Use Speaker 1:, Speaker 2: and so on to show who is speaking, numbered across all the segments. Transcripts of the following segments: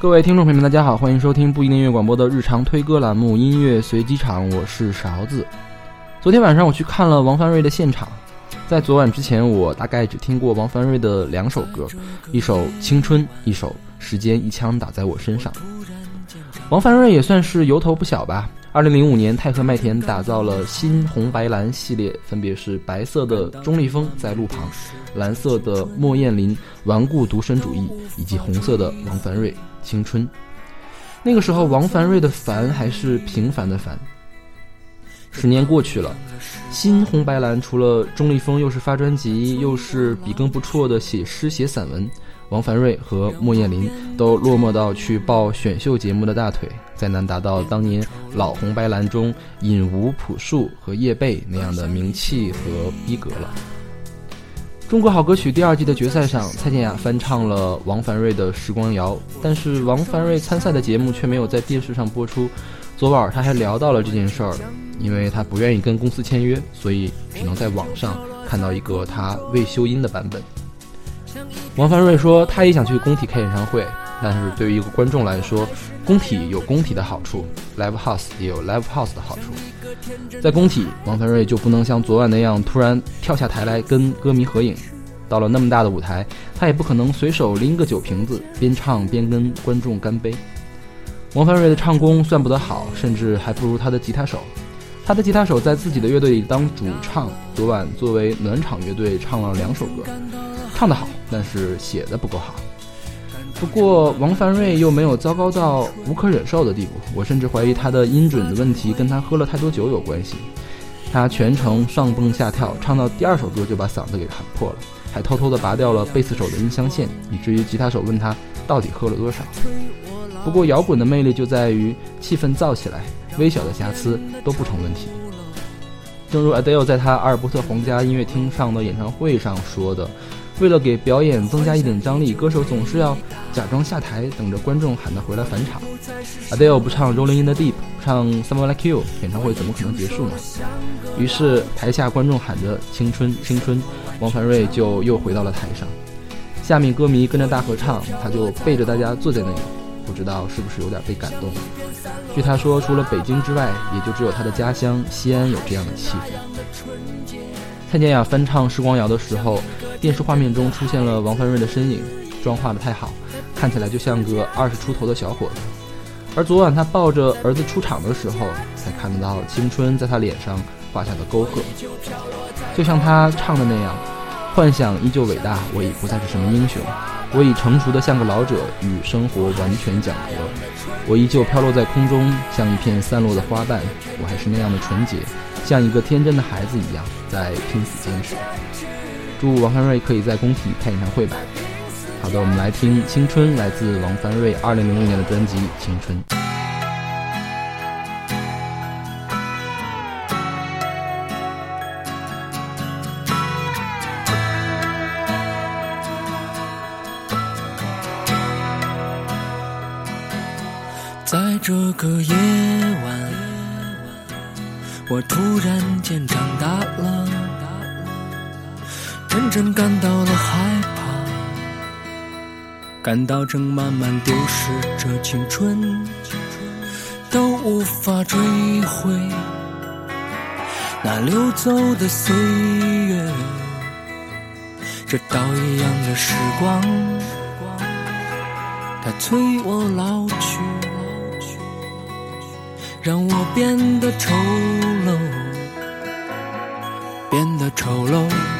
Speaker 1: 各位听众朋友们，大家好，欢迎收听不一定音乐广播的日常推歌栏目《音乐随机场》，我是勺子。昨天晚上我去看了王凡瑞的现场，在昨晚之前，我大概只听过王凡瑞的两首歌，一首《青春》，一首《时间一枪打在我身上》。王凡瑞也算是由头不小吧。二零零五年，太和麦田打造了新红白蓝系列，分别是白色的钟立风在路旁，蓝色的莫艳琳顽固独身主义，以及红色的王凡瑞青春。那个时候，王凡瑞的凡还是平凡的凡。十年过去了，新红白蓝除了钟立风，又是发专辑，又是笔耕不辍的写诗写散文。王凡瑞和莫艳琳都落寞到去抱选秀节目的大腿，再难达到当年老红白蓝中尹吴朴树和叶蓓那样的名气和逼格了。中国好歌曲第二季的决赛上，蔡健雅翻唱了王凡瑞的《时光谣》，但是王凡瑞参赛的节目却没有在电视上播出。昨晚他还聊到了这件事儿，因为他不愿意跟公司签约，所以只能在网上看到一个他未修音的版本。王凡瑞说，他也想去工体开演唱会，但是对于一个观众来说，工体有工体的好处，live house 也有 live house 的好处。在工体，王凡瑞就不能像昨晚那样突然跳下台来跟歌迷合影；到了那么大的舞台，他也不可能随手拎个酒瓶子边唱边跟观众干杯。王凡瑞的唱功算不得好，甚至还不如他的吉他手。他的吉他手在自己的乐队里当主唱，昨晚作为暖场乐队唱了两首歌。唱得好，但是写的不够好。不过王凡瑞又没有糟糕到无可忍受的地步，我甚至怀疑他的音准的问题跟他喝了太多酒有关系。他全程上蹦下跳，唱到第二首歌就把嗓子给喊破了，还偷偷的拔掉了贝斯手的音箱线，以至于吉他手问他到底喝了多少。不过摇滚的魅力就在于气氛造起来，微小的瑕疵都不成问题。正如 Adele 在他阿尔伯特皇家音乐厅上的演唱会上说的。为了给表演增加一点张力，歌手总是要假装下台，等着观众喊他回来返场。Adele 不唱《Rolling in the Deep》，唱《Someone Like You》，演唱会怎么可能结束呢？于是台下观众喊着“青春，青春”，王凡瑞就又回到了台上。下面歌迷跟着大合唱，他就背着大家坐在那里，不知道是不是有点被感动。据他说，除了北京之外，也就只有他的家乡西安有这样的气氛。蔡健雅翻唱《时光谣》的时候。电视画面中出现了王凡瑞的身影，妆化的太好，看起来就像个二十出头的小伙子。而昨晚他抱着儿子出场的时候，才看得到青春在他脸上画下的沟壑。就像他唱的那样，幻想依旧伟大，我已不再是什么英雄，我已成熟的像个老者，与生活完全讲和。我依旧飘落在空中，像一片散落的花瓣，我还是那样的纯洁，像一个天真的孩子一样，在拼死坚持。祝王凡瑞可以在工体开演唱会吧。好的，我们来听《青春》，来自王凡瑞二零零六年的专辑《青春》。
Speaker 2: 在这个夜晚，我突然间长大了。真感到了害怕，感到正慢慢丢失着青春，都无法追回那流走的岁月。这刀一样的时光，它催我老去，让我变得丑陋，变得丑陋。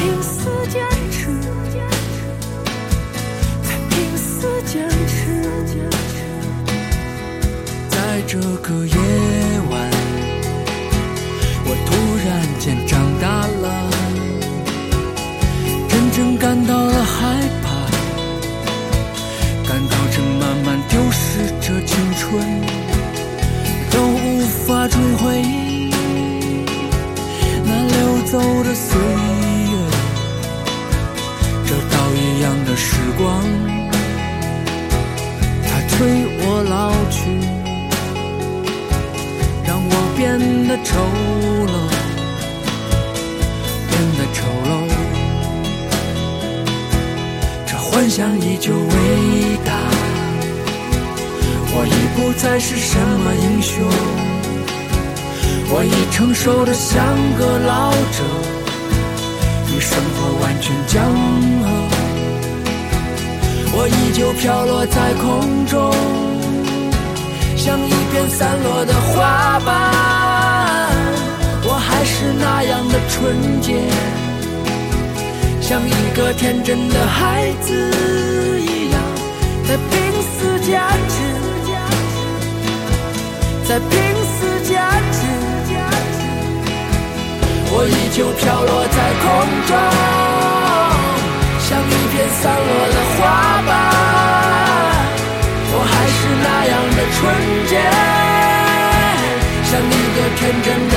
Speaker 2: 拼死坚持，在拼死坚持，在这个夜晚，我突然间长大了，真正感到了害怕，感到正慢慢丢失着青春，都无法追回那溜走的岁。想依旧伟大。我已不再是什么英雄，我已成熟的像个老者，与生活完全僵合。我依旧飘落在空中，像一片散落的花瓣。我还是那样的纯洁，像一个天真的孩子一样，在拼死坚持，在拼死坚持。我依旧飘落在空中，像一片散落的花瓣。我还是那样的纯洁，像一个天真。